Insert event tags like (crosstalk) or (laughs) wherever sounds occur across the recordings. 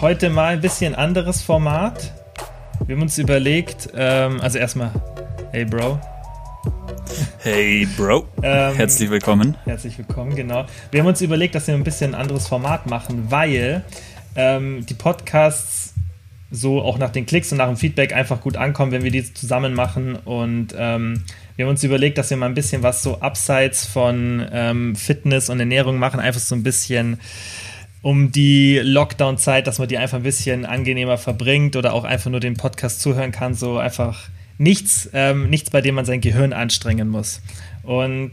heute mal ein bisschen anderes Format. Wir haben uns überlegt, ähm, also erstmal, hey Bro. Hey Bro, ähm, herzlich willkommen. Herzlich willkommen, genau. Wir haben uns überlegt, dass wir ein bisschen ein anderes Format machen, weil ähm, die Podcasts so auch nach den Klicks und nach dem Feedback einfach gut ankommen, wenn wir die zusammen machen. Und ähm, wir haben uns überlegt, dass wir mal ein bisschen was so abseits von ähm, Fitness und Ernährung machen, einfach so ein bisschen um die Lockdown-Zeit, dass man die einfach ein bisschen angenehmer verbringt oder auch einfach nur den Podcast zuhören kann. So einfach nichts, ähm, nichts, bei dem man sein Gehirn anstrengen muss. Und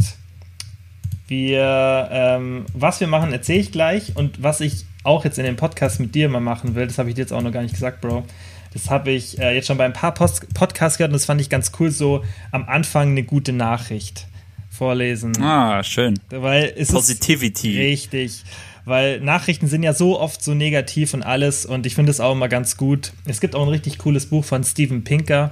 wir, ähm, was wir machen, erzähle ich gleich. Und was ich auch jetzt in dem Podcast mit dir mal machen will, das habe ich dir jetzt auch noch gar nicht gesagt, Bro. Das habe ich äh, jetzt schon bei ein paar Post Podcasts gehört und das fand ich ganz cool, so am Anfang eine gute Nachricht vorlesen. Ah, schön. Weil es Positivity. Richtig weil Nachrichten sind ja so oft so negativ und alles und ich finde es auch immer ganz gut. Es gibt auch ein richtig cooles Buch von Steven Pinker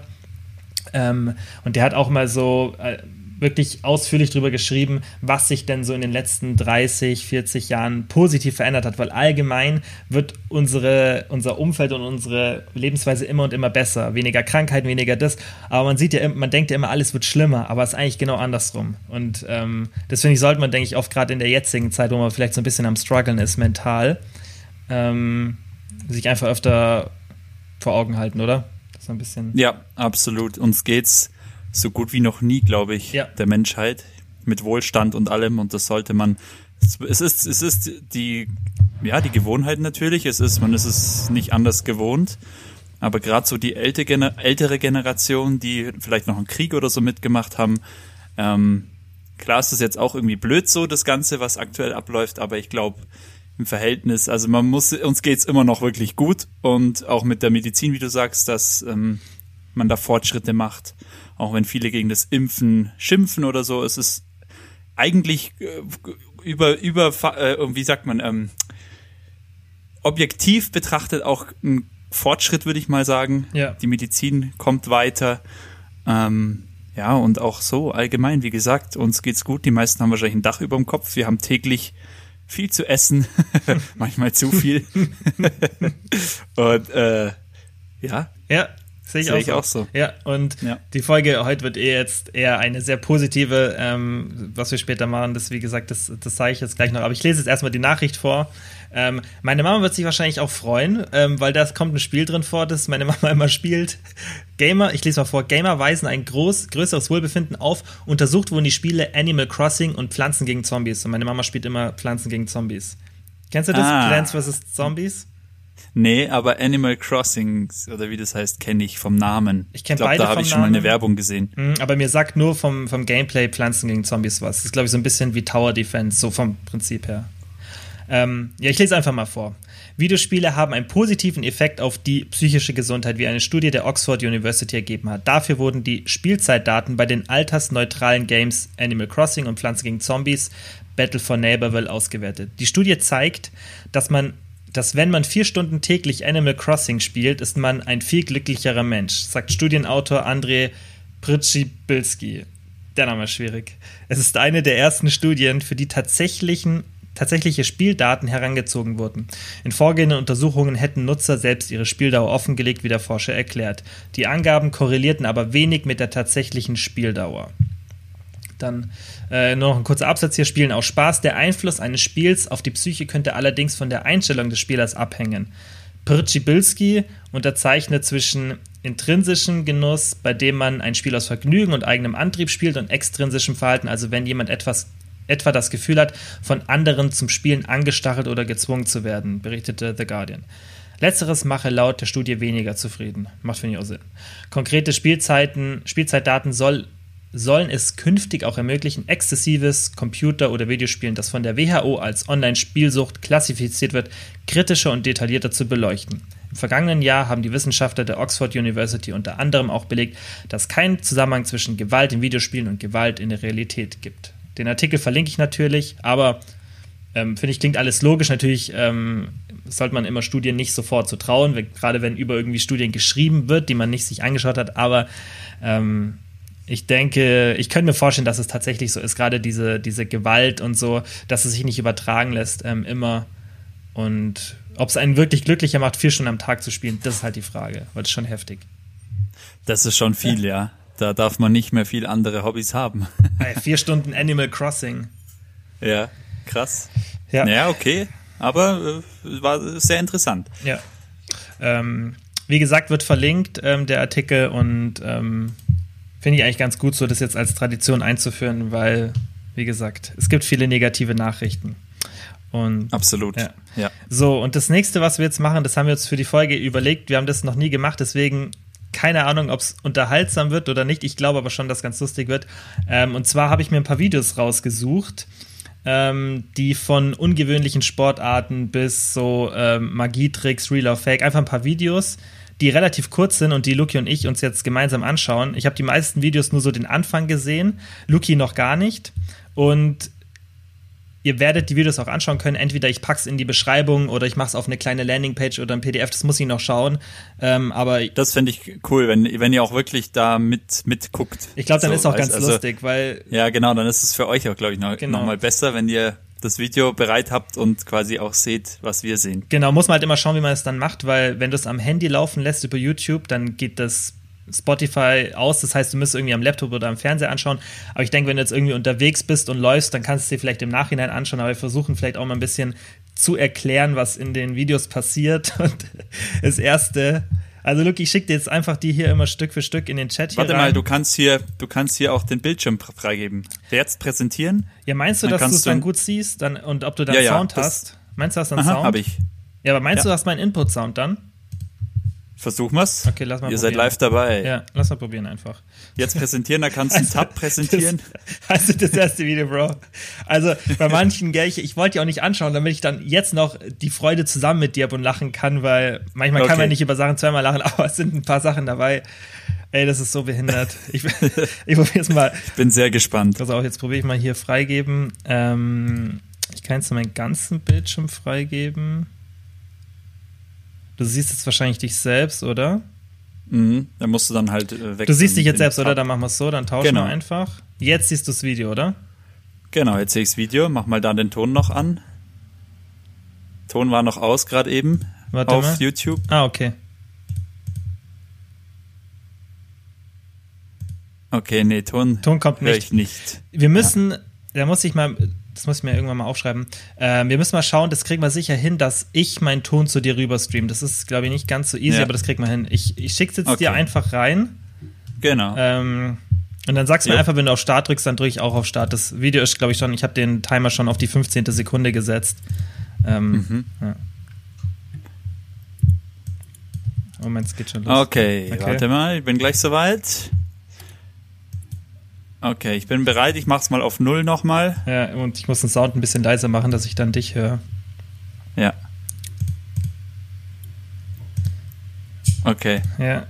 ähm, und der hat auch mal so äh, wirklich ausführlich darüber geschrieben, was sich denn so in den letzten 30, 40 Jahren positiv verändert hat, weil allgemein wird unsere, unser Umfeld und unsere Lebensweise immer und immer besser. Weniger Krankheiten, weniger das. Aber man sieht ja, man denkt ja immer, alles wird schlimmer, aber es ist eigentlich genau andersrum. Und ähm, das finde ich, sollte man, denke ich, oft gerade in der jetzigen Zeit, wo man vielleicht so ein bisschen am struggeln ist, mental, ähm, sich einfach öfter vor Augen halten, oder? Ist ein bisschen. Ja, absolut. Uns geht's so gut wie noch nie, glaube ich, ja. der Menschheit. Mit Wohlstand und allem. Und das sollte man es ist es ist die ja, die Gewohnheit natürlich, es ist man ist es nicht anders gewohnt, aber gerade so die ältere, ältere Generation, die vielleicht noch einen Krieg oder so mitgemacht haben, ähm, klar ist das jetzt auch irgendwie blöd so das ganze, was aktuell abläuft, aber ich glaube im Verhältnis, also man muss uns geht's immer noch wirklich gut. Und auch mit der Medizin, wie du sagst, dass ähm, man da Fortschritte macht auch wenn viele gegen das Impfen schimpfen oder so, es ist eigentlich äh, über, über, äh, wie sagt man, ähm, objektiv betrachtet auch ein Fortschritt, würde ich mal sagen. Ja. Die Medizin kommt weiter. Ähm, ja, und auch so allgemein, wie gesagt, uns geht's gut. Die meisten haben wahrscheinlich ein Dach über dem Kopf. Wir haben täglich viel zu essen, (laughs) manchmal zu viel. (laughs) (laughs) und äh, ja. Ja, Sehe ich, Sehe auch, ich so. auch, so. Ja, und ja. die Folge heute wird eh jetzt eher eine sehr positive, ähm, was wir später machen. Das, wie gesagt, das, das sage ich jetzt gleich noch. Aber ich lese jetzt erstmal die Nachricht vor. Ähm, meine Mama wird sich wahrscheinlich auch freuen, ähm, weil da kommt ein Spiel drin vor, das meine (laughs) Mama immer spielt. Gamer, ich lese mal vor, Gamer weisen ein groß, größeres Wohlbefinden auf. Untersucht wurden die Spiele Animal Crossing und Pflanzen gegen Zombies. Und meine Mama spielt immer Pflanzen gegen Zombies. Kennst du das? Ah. Plants vs. Zombies? Nee, aber Animal Crossing, oder wie das heißt, kenne ich vom Namen. Ich kenne beide. Da habe ich schon mal eine Werbung gesehen. Mhm, aber mir sagt nur vom, vom Gameplay Pflanzen gegen Zombies was. Das ist, glaube ich, so ein bisschen wie Tower Defense, so vom Prinzip her. Ähm, ja, ich lese einfach mal vor. Videospiele haben einen positiven Effekt auf die psychische Gesundheit, wie eine Studie der Oxford University ergeben hat. Dafür wurden die Spielzeitdaten bei den altersneutralen Games Animal Crossing und Pflanzen gegen Zombies Battle for Neighborville ausgewertet. Die Studie zeigt, dass man dass wenn man vier Stunden täglich Animal Crossing spielt, ist man ein viel glücklicherer Mensch, sagt Studienautor André Pritschibylski. Der Name ist schwierig. Es ist eine der ersten Studien, für die tatsächlichen tatsächliche Spieldaten herangezogen wurden. In vorgehenden Untersuchungen hätten Nutzer selbst ihre Spieldauer offengelegt, wie der Forscher erklärt. Die Angaben korrelierten aber wenig mit der tatsächlichen Spieldauer. Dann äh, nur noch ein kurzer Absatz hier. Spielen auch Spaß. Der Einfluss eines Spiels auf die Psyche könnte allerdings von der Einstellung des Spielers abhängen. Prcibilski unterzeichnet zwischen intrinsischem Genuss, bei dem man ein Spiel aus Vergnügen und eigenem Antrieb spielt, und extrinsischem Verhalten, also wenn jemand etwas etwa das Gefühl hat, von anderen zum Spielen angestachelt oder gezwungen zu werden, berichtete The Guardian. Letzteres mache laut der Studie weniger zufrieden. Macht, finde ich, auch Sinn. Konkrete Spielzeiten, Spielzeitdaten soll sollen es künftig auch ermöglichen, exzessives Computer- oder Videospielen, das von der WHO als Online-Spielsucht klassifiziert wird, kritischer und detaillierter zu beleuchten. Im vergangenen Jahr haben die Wissenschaftler der Oxford University unter anderem auch belegt, dass kein Zusammenhang zwischen Gewalt in Videospielen und Gewalt in der Realität gibt. Den Artikel verlinke ich natürlich, aber ähm, finde ich, klingt alles logisch. Natürlich ähm, sollte man immer Studien nicht sofort so trauen, gerade wenn über irgendwie Studien geschrieben wird, die man nicht sich angeschaut hat, aber ähm, ich denke, ich könnte mir vorstellen, dass es tatsächlich so ist, gerade diese, diese Gewalt und so, dass es sich nicht übertragen lässt, ähm, immer. Und ob es einen wirklich glücklicher macht, vier Stunden am Tag zu spielen, das ist halt die Frage, weil das ist schon heftig. Das ist schon viel, ja. ja. Da darf man nicht mehr viel andere Hobbys haben. vier Stunden Animal Crossing. Ja, krass. Ja, naja, okay. Aber äh, war sehr interessant. Ja. Ähm, wie gesagt, wird verlinkt, ähm, der Artikel, und ähm, finde ich eigentlich ganz gut, so das jetzt als Tradition einzuführen, weil, wie gesagt, es gibt viele negative Nachrichten. Und, Absolut. Ja. ja. So, und das nächste, was wir jetzt machen, das haben wir uns für die Folge überlegt. Wir haben das noch nie gemacht, deswegen keine Ahnung, ob es unterhaltsam wird oder nicht. Ich glaube aber schon, dass es ganz lustig wird. Ähm, und zwar habe ich mir ein paar Videos rausgesucht, ähm, die von ungewöhnlichen Sportarten bis so ähm, Magietricks, Real or Fake, einfach ein paar Videos, die relativ kurz sind und die Luki und ich uns jetzt gemeinsam anschauen. Ich habe die meisten Videos nur so den Anfang gesehen, Luki noch gar nicht. Und ihr werdet die Videos auch anschauen können. Entweder ich pack's in die Beschreibung oder ich mache es auf eine kleine Landingpage oder ein PDF. Das muss ich noch schauen. Ähm, aber das fände ich cool, wenn, wenn ihr auch wirklich da mit mitguckt. Ich glaube, dann so, ist auch ganz also, lustig, weil ja genau, dann ist es für euch auch glaube ich noch, genau. noch mal besser, wenn ihr das Video bereit habt und quasi auch seht, was wir sehen. Genau, muss man halt immer schauen, wie man es dann macht, weil wenn du es am Handy laufen lässt über YouTube, dann geht das Spotify aus. Das heißt, du müsst irgendwie am Laptop oder am Fernseher anschauen. Aber ich denke, wenn du jetzt irgendwie unterwegs bist und läufst, dann kannst du dir vielleicht im Nachhinein anschauen. Aber wir versuchen vielleicht auch mal ein bisschen zu erklären, was in den Videos passiert. (laughs) Und das erste, also Luke, ich schicke dir jetzt einfach die hier immer Stück für Stück in den Chat hier Warte rein. mal, du kannst hier, du kannst hier auch den Bildschirm freigeben. Jetzt präsentieren? Ja, meinst du, dass du es dann gut siehst dann, und ob du dann ja, Sound ja, hast? Meinst du, hast dann Aha, Sound? Hab ich. Ja, aber meinst ja. du, hast meinen Input-Sound dann? Versuchen wir's. Okay, lass mal Ihr probieren. seid live dabei. Ja, lass mal probieren einfach. Jetzt präsentieren, da kannst du also, einen Tab präsentieren. Das, also das erste Video, Bro. Also bei (laughs) manchen, gell, ich, ich wollte ja auch nicht anschauen, damit ich dann jetzt noch die Freude zusammen mit dir und lachen kann, weil manchmal okay. kann man nicht über Sachen zweimal lachen, (laughs) aber es sind ein paar Sachen dabei. Ey, das ist so behindert. Ich, (laughs) ich probiere es mal. Ich bin sehr gespannt. Pass auf, jetzt probiere ich mal hier freigeben. Ähm, ich kann jetzt meinen ganzen Bildschirm freigeben. Du siehst jetzt wahrscheinlich dich selbst, oder? Mhm, dann musst du dann halt äh, weg. Du siehst dich jetzt selbst, oder? Dann machen wir es so, dann tauschen genau. wir einfach. Jetzt siehst du das Video, oder? Genau, jetzt sehe ich das Video. Mach mal da den Ton noch an. Ton war noch aus gerade eben Warte auf mal. YouTube. Ah, okay. Okay, nee, Ton, Ton kommt nicht. nicht. Wir müssen, ja. da muss ich mal, das muss ich mir irgendwann mal aufschreiben. Ähm, wir müssen mal schauen, das kriegen wir sicher hin, dass ich meinen Ton zu dir rüber streame. Das ist, glaube ich, nicht ganz so easy, ja. aber das kriegen wir hin. Ich, ich schicke es jetzt okay. dir einfach rein. Genau. Ähm, und dann sagst du mir einfach, wenn du auf Start drückst, dann drücke ich auch auf Start. Das Video ist, glaube ich, schon, ich habe den Timer schon auf die 15. Sekunde gesetzt. Ähm, mhm. ja. Moment, es geht schon los. Okay, okay, warte mal, ich bin gleich soweit. Okay, ich bin bereit. Ich mach's mal auf Null nochmal. Ja, und ich muss den Sound ein bisschen leiser machen, dass ich dann dich höre. Ja. Okay. Ja.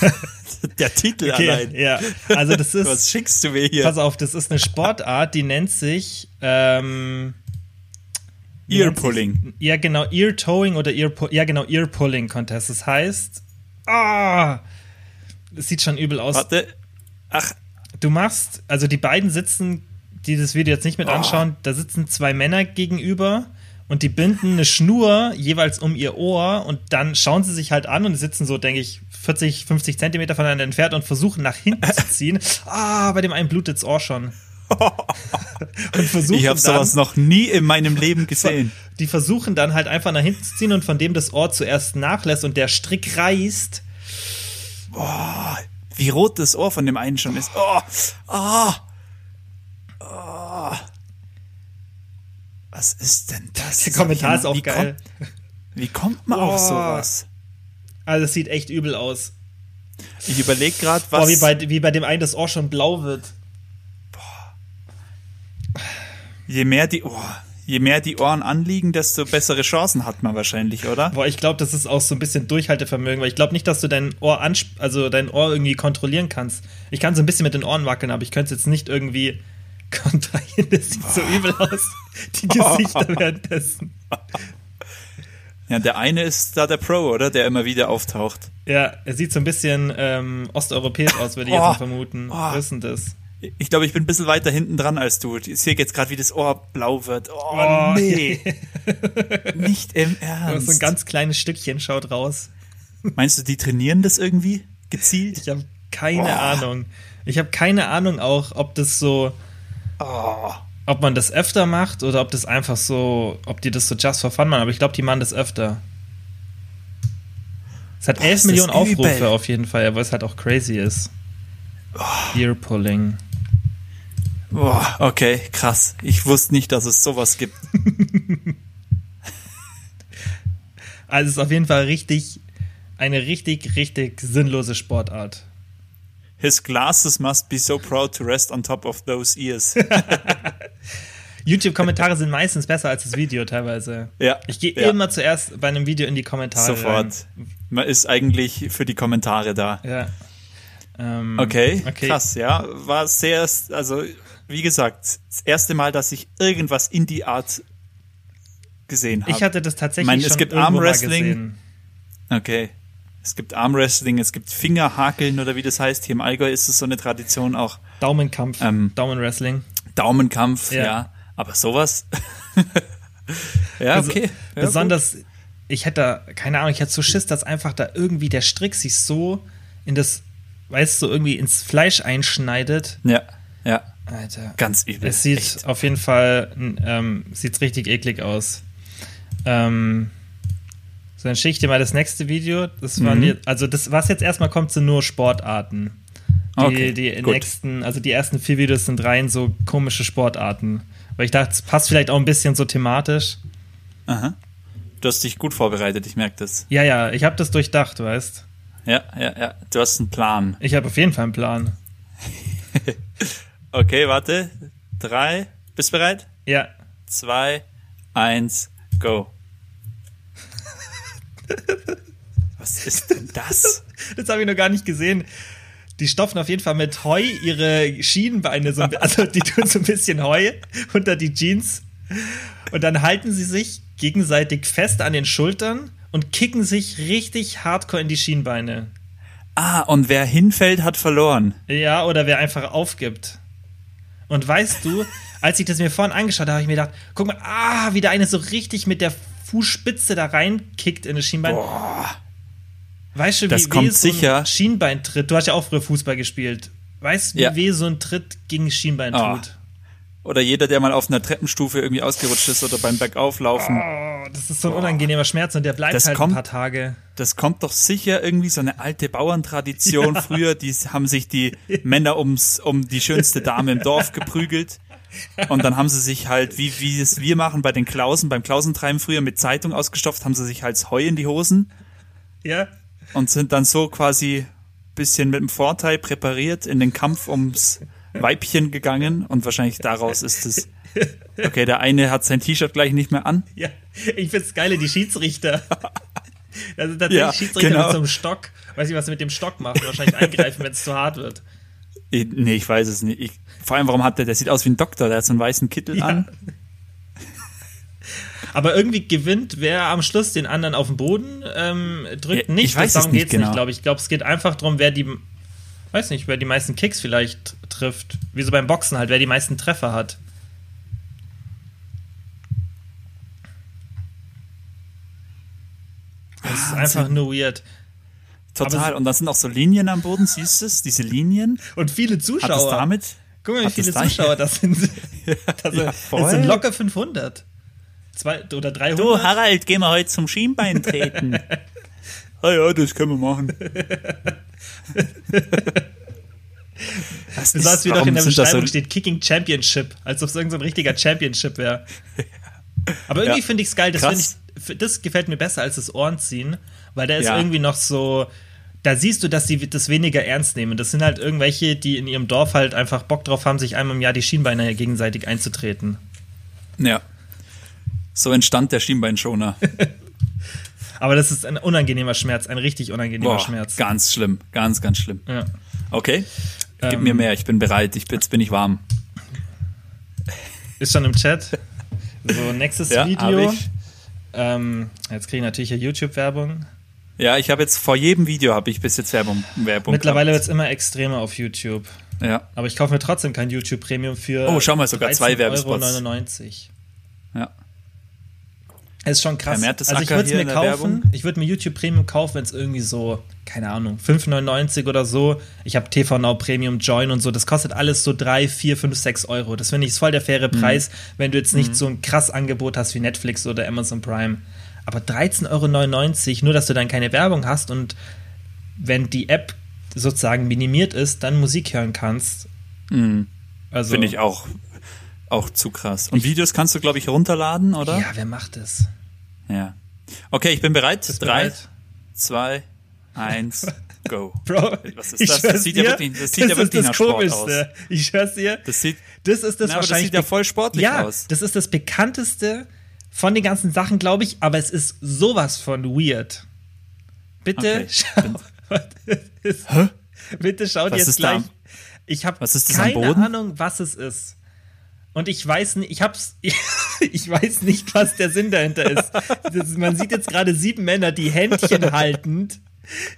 (laughs) Der Titel okay, allein. Ja, also das (laughs) ist. Was schickst du mir hier? Pass auf, das ist eine Sportart, die nennt sich. Ähm, Ear Pulling. Ja, genau, Ear Towing oder Ear Ja, genau, Ear Pulling Contest. Das heißt. Ah! Es sieht schon übel aus. Warte. Ach, du machst, also die beiden sitzen, die das Video jetzt nicht mit oh. anschauen, da sitzen zwei Männer gegenüber und die binden eine Schnur jeweils um ihr Ohr und dann schauen sie sich halt an und sitzen so, denke ich, 40, 50 Zentimeter voneinander entfernt und versuchen nach hinten zu ziehen. (laughs) Ah, bei dem einen blutet das Ohr schon. (laughs) und versuchen ich habe sowas noch nie in meinem Leben (laughs) gesehen. Die versuchen dann halt einfach nach hinten zu ziehen und von dem das Ohr zuerst nachlässt und der Strick reißt. Boah, wie rot das Ohr von dem einen schon ist. Oh, oh, oh. Was ist denn das? Der Kommentar ist auch wie geil. Kommt, wie kommt man oh. auf sowas? Also es sieht echt übel aus. Ich überlege gerade, was. Boah, wie bei, wie bei dem einen das Ohr schon blau wird. Boah. Je mehr die. Oh, je mehr die Ohren anliegen, desto bessere Chancen hat man wahrscheinlich, oder? Boah, ich glaube, das ist auch so ein bisschen Durchhaltevermögen, weil ich glaube nicht, dass du dein Ohr also dein Ohr irgendwie kontrollieren kannst. Ich kann so ein bisschen mit den Ohren wackeln, aber ich könnte es jetzt nicht irgendwie (laughs) kontrahieren. Das sieht so übel aus. Die Gesichter (laughs) währenddessen. Ja, der eine ist da der Pro, oder? Der immer wieder auftaucht. Ja, er sieht so ein bisschen ähm, osteuropäisch aus, würde ich oh, jetzt mal vermuten. Oh. Was ist denn das? Ich glaube, ich bin ein bisschen weiter hinten dran als du. Ich sehe jetzt gerade, wie das Ohr blau wird. Oh, oh nee. Nicht im Ernst. So ein ganz kleines Stückchen schaut raus. Meinst du, die trainieren das irgendwie gezielt? Ich habe keine oh. Ahnung. Ich habe keine Ahnung auch, ob das so. Oh. Ob man das öfter macht oder ob das einfach so. Ob die das so just for fun machen. Aber ich glaube, die machen das öfter. Es hat 11 Millionen Aufrufe auf jeden Fall, weil es halt auch crazy ist. Oh. Ear Pulling. Boah, okay, krass. Ich wusste nicht, dass es sowas gibt. (laughs) also es ist auf jeden Fall richtig, eine richtig, richtig sinnlose Sportart. His glasses must be so proud to rest on top of those ears. (laughs) YouTube-Kommentare sind meistens besser als das Video teilweise. Ja. Ich gehe ja. immer zuerst bei einem Video in die Kommentare. Sofort. Rein. Man ist eigentlich für die Kommentare da. Ja. Ähm, okay, okay, krass, ja. War sehr, also wie gesagt, das erste Mal, dass ich irgendwas in die Art gesehen habe. Ich hatte das tatsächlich ich meine, schon es gibt Armwrestling. Okay. Es gibt Armwrestling, es gibt Fingerhakeln oder wie das heißt. Hier im Allgäu ist es so eine Tradition auch. Daumenkampf, ähm, Daumenwrestling. Daumenkampf, ja. ja. Aber sowas. (laughs) ja, okay. Ja, besonders, gut. ich hätte, keine Ahnung, ich hätte so Schiss, dass einfach da irgendwie der Strick sich so in das, weißt du, so irgendwie ins Fleisch einschneidet. Ja, ja. Alter. Ganz übel. Es sieht Echt. auf jeden Fall ähm, sieht's richtig eklig aus. Ähm, so, dann schicke ich dir mal das nächste Video. Das waren mhm. die, also das, was jetzt erstmal kommt, sind nur Sportarten. Die, okay, die nächsten, also die ersten vier Videos sind rein so komische Sportarten. Weil ich dachte, es passt vielleicht auch ein bisschen so thematisch. Aha. Du hast dich gut vorbereitet, ich merke das. Ja, ja, ich habe das durchdacht, weißt Ja, ja, ja. Du hast einen Plan. Ich habe auf jeden Fall einen Plan. (laughs) Okay, warte. Drei. Bist du bereit? Ja. Zwei, eins, go. Was ist denn das? Das habe ich noch gar nicht gesehen. Die stopfen auf jeden Fall mit Heu ihre Schienenbeine, so, also die tun so ein bisschen Heu unter die Jeans. Und dann halten sie sich gegenseitig fest an den Schultern und kicken sich richtig hardcore in die Schienbeine. Ah, und wer hinfällt, hat verloren. Ja, oder wer einfach aufgibt. Und weißt du, als ich das mir vorhin angeschaut habe, habe ich mir gedacht, guck mal, ah, wie der eine so richtig mit der Fußspitze da reinkickt in das Schienbein. Boah. Weißt du, wie das kommt so sicher. ein Schienbeintritt, du hast ja auch früher Fußball gespielt. Weißt du, wie ja. weh so ein Tritt gegen Schienbein oh. Oder jeder, der mal auf einer Treppenstufe irgendwie ausgerutscht ist oder beim Bergauflaufen. Oh, das ist so ein unangenehmer Schmerz und der bleibt das halt kommt, ein paar Tage. Das kommt doch sicher irgendwie so eine alte Bauerntradition. (laughs) Ja. Früher, die haben sich die Männer ums, um die schönste Dame im Dorf geprügelt. Und dann haben sie sich halt, wie, wie es wir machen bei den Klausen, beim Klausentreiben früher mit Zeitung ausgestopft, haben sie sich halt Heu in die Hosen. Ja. Und sind dann so quasi bisschen mit dem Vorteil präpariert in den Kampf ums Weibchen gegangen und wahrscheinlich daraus ist es. Okay, der eine hat sein T-Shirt gleich nicht mehr an. Ja, ich find's geil, die Schiedsrichter. (laughs) Also tatsächlich ja, Schiedsrichter genau. mit so einem Stock. Weiß nicht, was sie mit dem Stock machen. Wahrscheinlich eingreifen, wenn es zu hart wird. Ich, nee, ich weiß es nicht. Ich, vor allem, warum hat der, der sieht aus wie ein Doktor, der hat so einen weißen Kittel ja. an. (laughs) Aber irgendwie gewinnt wer am Schluss den anderen auf den Boden ähm, drückt ja, nicht. Ich weiß darum es nicht, genau. nicht glaube ich. Ich glaube, es geht einfach darum, wer die weiß nicht, wer die meisten Kicks vielleicht trifft. Wie so beim Boxen halt, wer die meisten Treffer hat. Das ist einfach nur weird. Total. Und da sind auch so Linien am Boden, siehst du es? Diese Linien. Und viele Zuschauer. Hat das damit? Guck mal, wie viele Zuschauer (laughs) das sind. Das, ja, das sind locker 500. Zwei, oder 300. Du, Harald, gehen wir heute zum Schienbein treten. (laughs) ah ja, das können wir machen. Das du sagst, wie doch in der Beschreibung so steht, Kicking Championship, als ob es irgendein so richtiger Championship wäre. Aber irgendwie ja. finde ich es geil, das, ich, das gefällt mir besser als das Ohrenziehen, weil da ist ja. irgendwie noch so, da siehst du, dass die das weniger ernst nehmen. Das sind halt irgendwelche, die in ihrem Dorf halt einfach Bock drauf haben, sich einmal im Jahr die Schienbeine gegenseitig einzutreten. Ja. So entstand der Schienbeinschoner. (laughs) Aber das ist ein unangenehmer Schmerz, ein richtig unangenehmer Boah, Schmerz. Ganz schlimm, ganz, ganz schlimm. Ja. Okay, gib ähm, mir mehr, ich bin bereit, ich, jetzt bin ich warm. Ist schon im Chat. So, nächstes (laughs) ja, Video. Ähm, jetzt kriege ich natürlich hier YouTube-Werbung. Ja, ich habe jetzt vor jedem Video habe ich bis jetzt Werbung. Werbung Mittlerweile wird es immer extremer auf YouTube. Ja. Aber ich kaufe mir trotzdem kein YouTube Premium für. Oh, schau mal, sogar zwei Werbespots. 99. Ja. Es ist schon krass. Also ich würde es mir kaufen. Ich würde mir YouTube Premium kaufen, wenn es irgendwie so, keine Ahnung, 5,99 oder so. Ich habe TV Now Premium Join und so. Das kostet alles so 3, 4, 5, 6 Euro. Das finde ich voll der faire mhm. Preis, wenn du jetzt nicht mhm. so ein krass Angebot hast wie Netflix oder Amazon Prime. Aber 13,99 Euro, nur dass du dann keine Werbung hast und wenn die App sozusagen minimiert ist, dann Musik hören kannst. Mhm. Also, Finde ich auch, auch zu krass. Und Videos kannst du, glaube ich, runterladen, oder? Ja, wer macht das? Ja. Okay, ich bin bereit. Bist Drei, bereit? zwei, eins, (laughs) go. Bro, was ist das? Das sieht dir, ja wirklich, das sieht das ja wirklich nach Sport aus. Ich schwör's dir. Das sieht, das ist das na, wahrscheinlich. das sieht ja voll sportlich ja, aus. Das ist das bekannteste von den ganzen Sachen, glaube ich, aber es ist sowas von weird. Bitte okay. schau. (laughs) Hä? Bitte schaut was jetzt gleich. Da? Ich habe keine Ahnung, was es ist. Und ich weiß nicht, ich hab's, (laughs) ich weiß nicht, was der Sinn dahinter ist. Das, man sieht jetzt gerade sieben Männer, die Händchen (laughs) haltend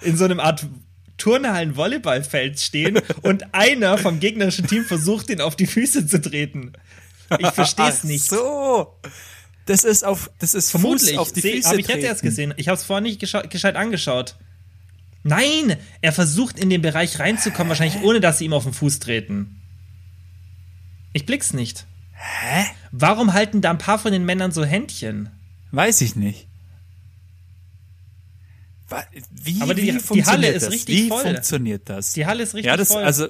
in so einem Art Turnhallen-Volleyballfeld stehen und einer vom gegnerischen Team versucht, ihn auf die Füße zu treten. Ich verstehe es nicht. so. Das ist auf, das ist vermutlich auf die Füße. Habe ich jetzt erst gesehen. Ich habe es vorher nicht gescheit angeschaut. Nein, er versucht in den Bereich reinzukommen, wahrscheinlich ohne, dass sie ihm auf den Fuß treten. Ich blick's nicht. Hä? Warum halten da ein paar von den Männern so Händchen? Weiß ich nicht. Wie, Aber die, wie die Halle ist das? richtig wie voll. Wie funktioniert das? Die Halle ist richtig ja, das, voll. Also,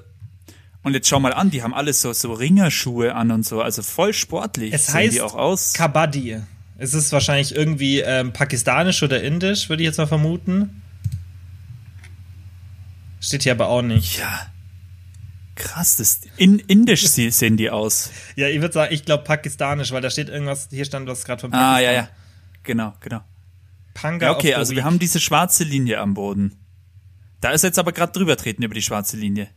und jetzt schau mal an, die haben alles so, so Ringerschuhe an und so, also voll sportlich es sehen heißt die auch aus. Kabaddi. Es ist wahrscheinlich irgendwie ähm, pakistanisch oder indisch, würde ich jetzt mal vermuten. Steht hier aber auch nicht. Ja. Krass, das in, indisch sehen die aus. Ja, ich würde sagen, ich glaube pakistanisch, weil da steht irgendwas, hier stand was gerade von Pakistan. Ah, ja, ja. Genau, genau. Panga ja, okay, also wir haben diese schwarze Linie am Boden. Da ist jetzt aber gerade drüber treten über die schwarze Linie.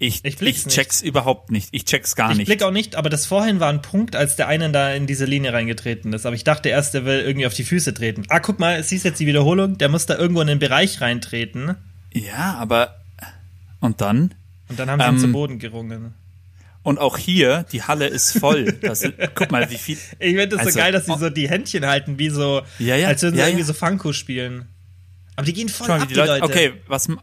Ich, ich, ich check's nicht. überhaupt nicht. Ich check's gar ich nicht. Ich blick auch nicht, aber das vorhin war ein Punkt, als der eine da in diese Linie reingetreten ist. Aber ich dachte erst, der will irgendwie auf die Füße treten. Ah, guck mal, siehst jetzt die Wiederholung? Der muss da irgendwo in den Bereich reintreten. Ja, aber. Und dann? Und dann haben sie ähm, ihn zu Boden gerungen. Und auch hier, die Halle ist voll. Das, (laughs) guck mal, wie viel. Ich finde das also, so geil, dass sie so die Händchen halten, wie so, ja, ja, als würden sie ja, irgendwie so Funko spielen. Aber die gehen voll mal, ab, die Leute, Leute. Okay, was. Hä?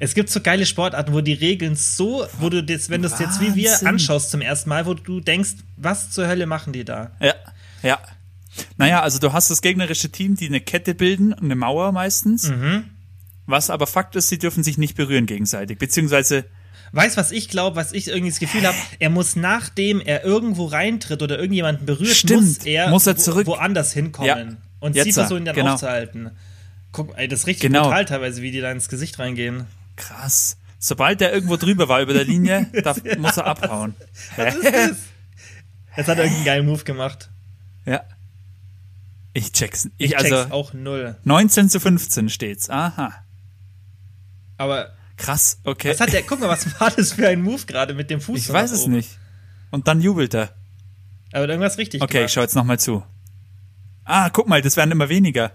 Es gibt so geile Sportarten, wo die Regeln so, wo du das, wenn du es jetzt wie wir anschaust zum ersten Mal, wo du denkst, was zur Hölle machen die da? Ja, ja. Naja, also du hast das gegnerische Team, die eine Kette bilden, eine Mauer meistens. Mhm. Was aber Fakt ist, sie dürfen sich nicht berühren gegenseitig, beziehungsweise Weißt was ich glaube, was ich irgendwie das Gefühl habe, er muss nachdem er irgendwo reintritt oder irgendjemanden berührt, Stimmt, muss er, muss er zurück. Wo, woanders hinkommen ja, und sie versuchen dann genau. aufzuhalten. Guck, ey, das ist richtig genau. brutal teilweise, wie die da ins Gesicht reingehen. Krass. Sobald der irgendwo drüber war über der Linie, (laughs) da muss er abhauen. (laughs) Was ist das? Jetzt hat er irgendeinen geilen Move gemacht. Ja. Ich check's. Ich, ich also check's auch null. 19 zu 15 steht's. Aha. Aber. Krass, okay. Was hat der, guck mal, was war das für ein Move gerade mit dem Fuß? Ich weiß es nicht. Und dann jubelt er. Aber irgendwas richtig Okay, gemacht. ich schau jetzt nochmal zu. Ah, guck mal, das werden immer weniger.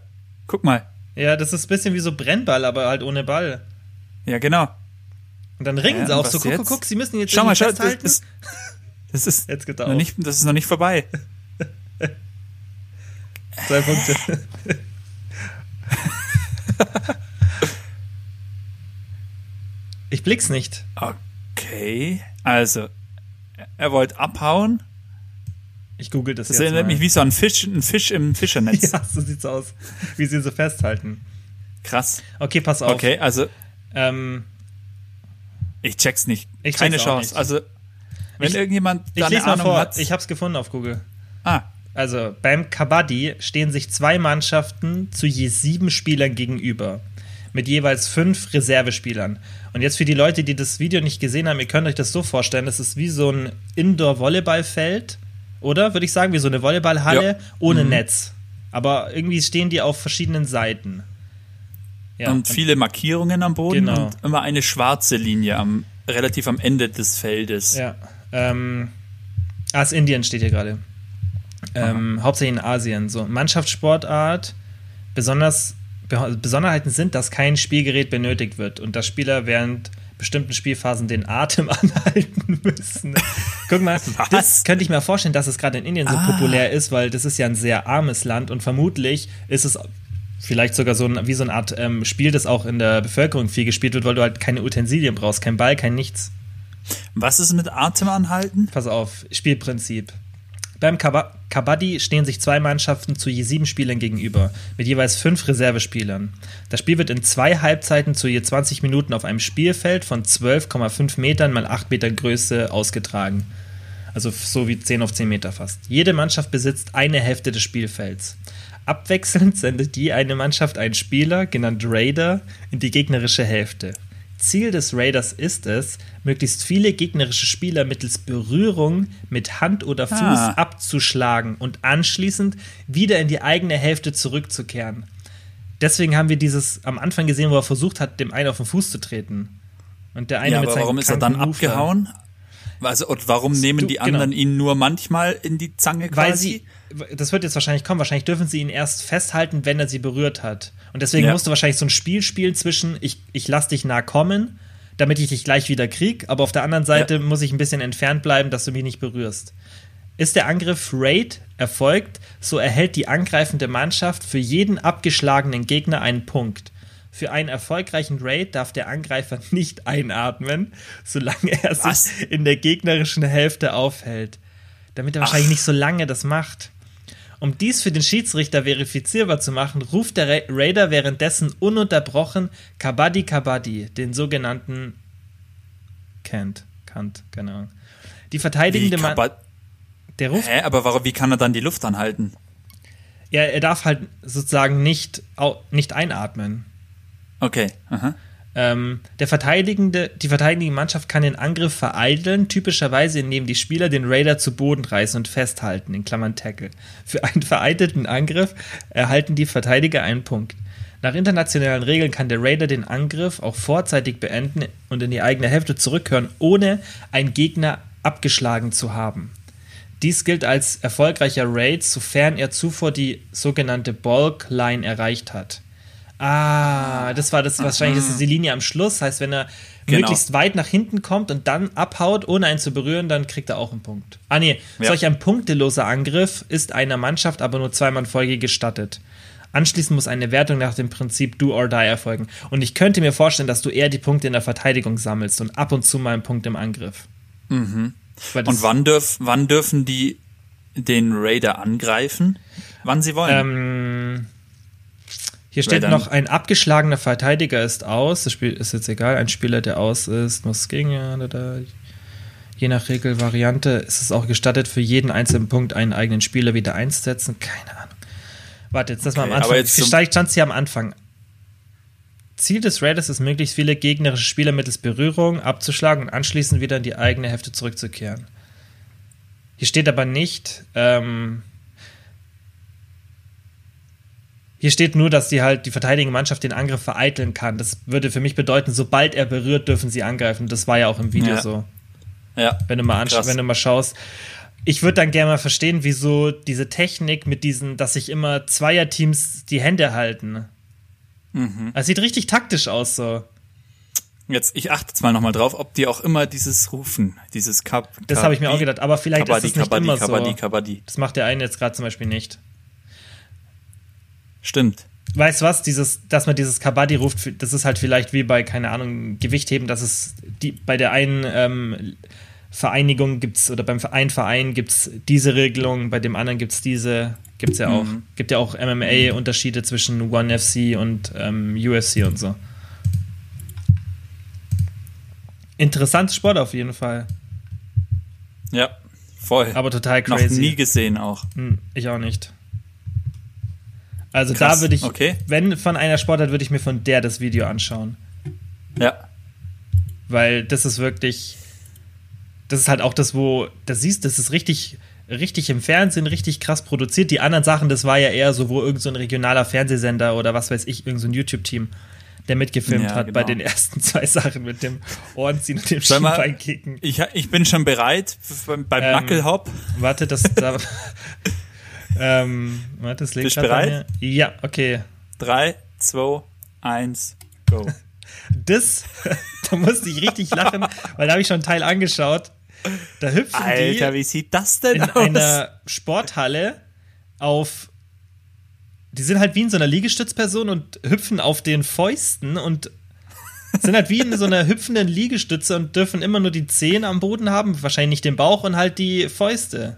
Guck mal. Ja, das ist ein bisschen wie so Brennball, aber halt ohne Ball. Ja, genau. Und dann ringen ja, sie auch so. Guck, guck, guck, sie müssen jetzt schau mal, schau, festhalten. Das, (laughs) das ist, jetzt geht noch nicht, das ist noch nicht vorbei. (laughs) Zwei Punkte. (laughs) ich blick's nicht. Okay, also er wollte abhauen. Ich google das, das jetzt erinnert mal. mich wie so ein Fisch, ein Fisch im Fischernetz. (laughs) ja, so sieht's aus. Wie sie ihn so festhalten. Krass. Okay, pass auf. Okay, also ähm, ich check's nicht. Ich Keine check's Chance. Nicht. Also wenn ich, irgendjemand da ich eine Ahnung vor. hat. Ich hab's gefunden auf Google. Ah. Also beim Kabaddi stehen sich zwei Mannschaften zu je sieben Spielern gegenüber. Mit jeweils fünf Reservespielern. Und jetzt für die Leute, die das Video nicht gesehen haben, ihr könnt euch das so vorstellen, das ist wie so ein Indoor-Volleyballfeld, oder? Würde ich sagen, wie so eine Volleyballhalle ja. ohne mhm. Netz. Aber irgendwie stehen die auf verschiedenen Seiten. Ja, und, viele Markierungen am Boden genau. und immer eine schwarze Linie am relativ am Ende des Feldes. Ja. Ähm, ah, Indien steht hier gerade. Ähm, hauptsächlich in Asien. So Mannschaftssportart, besonders Besonderheiten sind, dass kein Spielgerät benötigt wird und dass Spieler während bestimmten Spielphasen den Atem (laughs) anhalten müssen. Guck mal, (laughs) Was? das könnte ich mir vorstellen, dass es gerade in Indien so ah. populär ist, weil das ist ja ein sehr armes Land und vermutlich ist es vielleicht sogar so ein, wie so eine Art ähm, Spiel, das auch in der Bevölkerung viel gespielt wird, weil du halt keine Utensilien brauchst, kein Ball, kein nichts. Was ist mit Atem anhalten? Pass auf, Spielprinzip. Beim Kabaddi stehen sich zwei Mannschaften zu je sieben Spielern gegenüber, mit jeweils fünf Reservespielern. Das Spiel wird in zwei Halbzeiten zu je 20 Minuten auf einem Spielfeld von 12,5 Metern mal 8 Metern Größe ausgetragen. Also so wie 10 auf 10 Meter fast. Jede Mannschaft besitzt eine Hälfte des Spielfelds. Abwechselnd sendet die eine Mannschaft einen Spieler, genannt Raider, in die gegnerische Hälfte. Ziel des Raiders ist es, möglichst viele gegnerische Spieler mittels Berührung mit Hand oder Fuß ah. abzuschlagen und anschließend wieder in die eigene Hälfte zurückzukehren. Deswegen haben wir dieses am Anfang gesehen, wo er versucht hat, dem einen auf den Fuß zu treten. Und der eine ja, mit aber warum ist er dann abgehauen? Also, und warum nehmen die genau. anderen genau. ihn nur manchmal in die Zange quasi? Weil sie, das wird jetzt wahrscheinlich kommen, wahrscheinlich dürfen sie ihn erst festhalten, wenn er sie berührt hat. Und deswegen ja. musst du wahrscheinlich so ein Spiel spielen zwischen, ich, ich lass dich nah kommen, damit ich dich gleich wieder krieg, aber auf der anderen Seite ja. muss ich ein bisschen entfernt bleiben, dass du mich nicht berührst. Ist der Angriff Raid erfolgt, so erhält die angreifende Mannschaft für jeden abgeschlagenen Gegner einen Punkt. Für einen erfolgreichen Raid darf der Angreifer (laughs) nicht einatmen, solange er Was? sich in der gegnerischen Hälfte aufhält. Damit er Ach. wahrscheinlich nicht so lange das macht. Um dies für den Schiedsrichter verifizierbar zu machen, ruft der Ra Raider währenddessen ununterbrochen Kabaddi Kabaddi, den sogenannten Kant, Kant, keine Ahnung. Die verteidigende Mann. Der ruft. Hä, aber warum, wie kann er dann die Luft anhalten? Ja, er darf halt sozusagen nicht, nicht einatmen. Okay. Aha. Ähm, der verteidigende, die verteidigende Mannschaft kann den Angriff vereiteln, typischerweise indem die Spieler den Raider zu Boden reißen und festhalten, in Klammern Tackle. Für einen vereitelten Angriff erhalten die Verteidiger einen Punkt. Nach internationalen Regeln kann der Raider den Angriff auch vorzeitig beenden und in die eigene Hälfte zurückkehren, ohne einen Gegner abgeschlagen zu haben. Dies gilt als erfolgreicher Raid, sofern er zuvor die sogenannte Bulk Line erreicht hat. Ah, das war das, wahrscheinlich das ist die Linie am Schluss. Heißt, wenn er genau. möglichst weit nach hinten kommt und dann abhaut, ohne einen zu berühren, dann kriegt er auch einen Punkt. Ah, nee, ja. solch ein punkteloser Angriff ist einer Mannschaft aber nur zweimal in Folge gestattet. Anschließend muss eine Wertung nach dem Prinzip Do or Die erfolgen. Und ich könnte mir vorstellen, dass du eher die Punkte in der Verteidigung sammelst und ab und zu mal einen Punkt im Angriff. Mhm. Und wann, dürf, wann dürfen die den Raider angreifen? Wann sie wollen? Ähm hier steht noch, ein abgeschlagener Verteidiger ist aus. Das Spiel ist jetzt egal. Ein Spieler, der aus ist, muss gegen. Je nach Regelvariante ist es auch gestattet, für jeden einzelnen Punkt einen eigenen Spieler wieder einzusetzen. Keine Ahnung. Warte, jetzt das okay, mal am Anfang. Vielleicht stand es hier am Anfang. Ziel des Raiders ist, möglichst viele gegnerische Spieler mittels Berührung abzuschlagen und anschließend wieder in die eigene Hälfte zurückzukehren. Hier steht aber nicht, ähm, Hier steht nur, dass die halt die verteidigende Mannschaft den Angriff vereiteln kann. Das würde für mich bedeuten, sobald er berührt, dürfen sie angreifen. Das war ja auch im Video ja. so. Ja. Wenn du mal wenn du mal schaust. Ich würde dann gerne mal verstehen, wieso diese Technik mit diesen, dass sich immer Zweierteams die Hände halten. Mhm. Es sieht richtig taktisch aus so. Jetzt, ich achte jetzt mal nochmal drauf, ob die auch immer dieses Rufen, dieses Kap. Das habe ich mir auch gedacht, aber vielleicht Kabadi, ist es nicht Kabadi, immer Kabadi, so. Kabadi. Das macht der eine jetzt gerade zum Beispiel nicht. Stimmt. Weißt du was, dieses, dass man dieses Kabaddi ruft, das ist halt vielleicht wie bei, keine Ahnung, Gewichtheben, dass es die, bei der einen ähm, Vereinigung gibt's oder beim einen Verein gibt es diese Regelung, bei dem anderen gibt es diese, gibt es ja auch. Mhm. Gibt ja auch MMA-Unterschiede zwischen One FC und ähm, UFC und so. Interessantes Sport auf jeden Fall. Ja, voll. Aber total crazy. Noch nie gesehen auch. Hm, ich auch nicht. Also Krass. da würde ich, okay. wenn von einer Sportart, würde ich mir von der das Video anschauen. Ja. Weil das ist wirklich, das ist halt auch das, wo, das siehst, das ist richtig, richtig im Fernsehen, richtig krass produziert. Die anderen Sachen, das war ja eher so, wo irgendein so regionaler Fernsehsender oder was weiß ich, irgendein so YouTube-Team, der mitgefilmt ja, hat genau. bei den ersten (laughs) zwei Sachen mit dem Ohrenziehen und dem Schienbeinkicken. Ich, ich bin schon bereit beim, ähm. Warte, das, da, (laughs) (laughs) Ähm, warte, das Bist du bereit? Ja, okay. Drei, 2, 1, go. (laughs) Das, (laughs) da musste ich richtig lachen, weil da habe ich schon einen Teil angeschaut. Da hüpfen Alter, die wie sieht das denn in aus? einer Sporthalle auf. Die sind halt wie in so einer Liegestützperson und hüpfen auf den Fäusten und sind halt wie in so einer hüpfenden Liegestütze und dürfen immer nur die Zehen am Boden haben, wahrscheinlich nicht den Bauch und halt die Fäuste.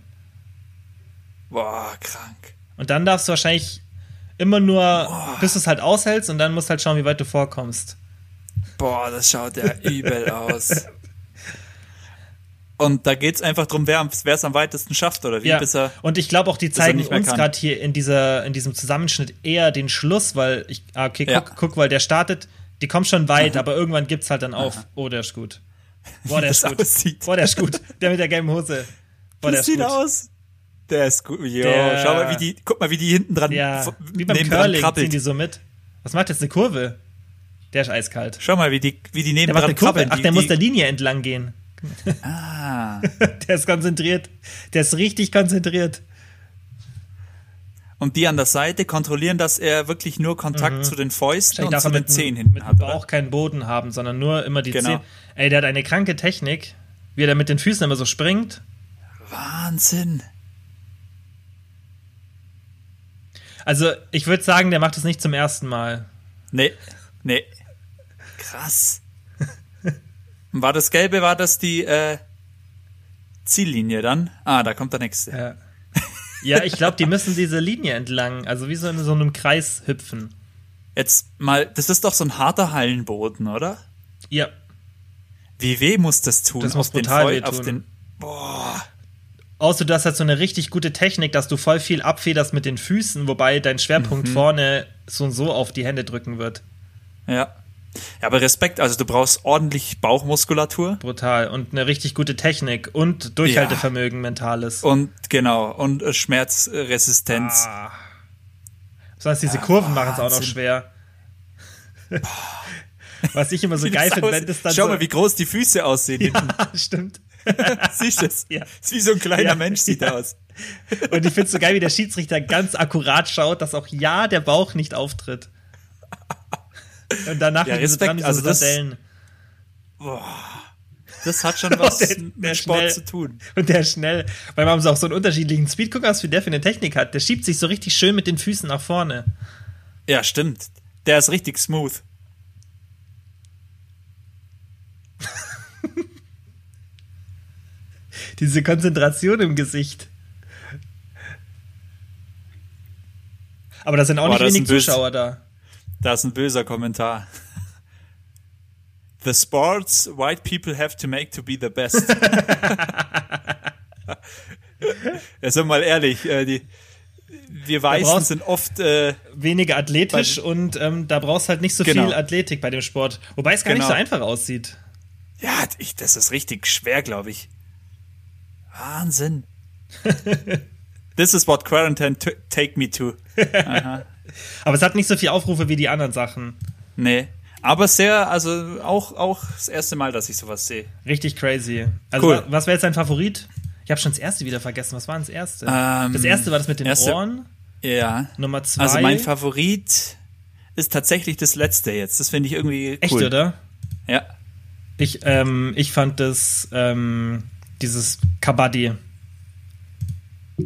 Boah, krank. Und dann darfst du wahrscheinlich immer nur, Boah. bis du es halt aushältst und dann musst du halt schauen, wie weit du vorkommst. Boah, das schaut ja (laughs) übel aus. Und da geht es einfach darum, wer es am weitesten schafft oder wie. Ja. Bis er, und ich glaube auch, die zeigen uns gerade hier in, dieser, in diesem Zusammenschnitt eher den Schluss, weil ich, ah, okay, guck, ja. guck, weil der startet, die kommt schon weit, Aha. aber irgendwann gibt es halt dann auf, Aha. oh, der ist gut. Boah, der (laughs) ist gut. Aussieht. Boah, der ist gut. Der mit der gelben Hose. Boah, das der ist sieht gut. aus. Der ist gut. Jo, der, schau mal, wie die, guck mal, wie die hinten dran, ja, wie beim Curling ziehen die so mit. Was macht jetzt eine Kurve? Der ist eiskalt. Schau mal, wie die, wie die neben dran krabbeln. Ach, der die, muss der Linie entlang gehen. Ah. (laughs) der ist konzentriert. Der ist richtig konzentriert. Und die an der Seite kontrollieren, dass er wirklich nur Kontakt mhm. zu den Fäusten und zu den Zehen hinten mit hat. auch keinen Boden haben, sondern nur immer die genau. Zehen. Ey, der hat eine kranke Technik, wie er da mit den Füßen immer so springt. Wahnsinn. Also, ich würde sagen, der macht das nicht zum ersten Mal. Nee, nee. Krass. (laughs) War das Gelbe, war das die äh, Ziellinie dann? Ah, da kommt der nächste. Ja, ja ich glaube, die müssen diese Linie entlang, also wie so in so einem Kreis hüpfen. Jetzt mal, das ist doch so ein harter Hallenboden, oder? Ja. Wie weh muss das tun? Das muss brutal weh tun. Den, boah. Außer du hast halt so eine richtig gute Technik, dass du voll viel abfederst mit den Füßen, wobei dein Schwerpunkt mhm. vorne so und so auf die Hände drücken wird. Ja. Ja, aber Respekt, also du brauchst ordentlich Bauchmuskulatur. Brutal. Und eine richtig gute Technik und Durchhaltevermögen ja. mentales. Und genau, und äh, Schmerzresistenz. Ah. Sonst diese ja, Kurven machen es auch noch schwer. (laughs) Was ich immer so geil finde, wenn das dann. Schau so mal, wie groß die Füße aussehen. Ja, (laughs) stimmt. (laughs) Siehst du es? Ja. Ist wie so ein kleiner ja, Mensch sieht ja. aus. (laughs) Und ich finde es so geil, wie der Schiedsrichter ganz akkurat schaut, dass auch ja der Bauch nicht auftritt. Und danach ja, Respekt, dran, also das, boah, das hat schon (laughs) was der, mit der Sport schnell, zu tun. Und der schnell, weil man auch so einen unterschiedlichen Speed, guck was wie der für eine Technik hat. Der schiebt sich so richtig schön mit den Füßen nach vorne. Ja, stimmt. Der ist richtig smooth. Diese Konzentration im Gesicht. Aber da sind auch Boah, nicht wenig Zuschauer da. Da ist ein böser Kommentar. The sports white people have to make to be the best. ja, (laughs) sind mal ehrlich, äh, die, wir Weißen sind oft äh, weniger athletisch und ähm, da brauchst halt nicht so genau. viel Athletik bei dem Sport. Wobei es gar genau. nicht so einfach aussieht. Ja, ich, das ist richtig schwer, glaube ich. Wahnsinn. This is what quarantine take me to. Aha. (laughs) Aber es hat nicht so viele Aufrufe wie die anderen Sachen. Nee. Aber sehr, also auch, auch das erste Mal, dass ich sowas sehe. Richtig crazy. Also, cool. was wäre jetzt dein Favorit? Ich habe schon das erste wieder vergessen. Was war denn das erste? Ähm, das erste war das mit den erste, Ohren. Ja. Nummer zwei. Also, mein Favorit ist tatsächlich das letzte jetzt. Das finde ich irgendwie cool. Echt, oder? Ja. Ich, ähm, ich fand das, ähm, dieses Kabaddi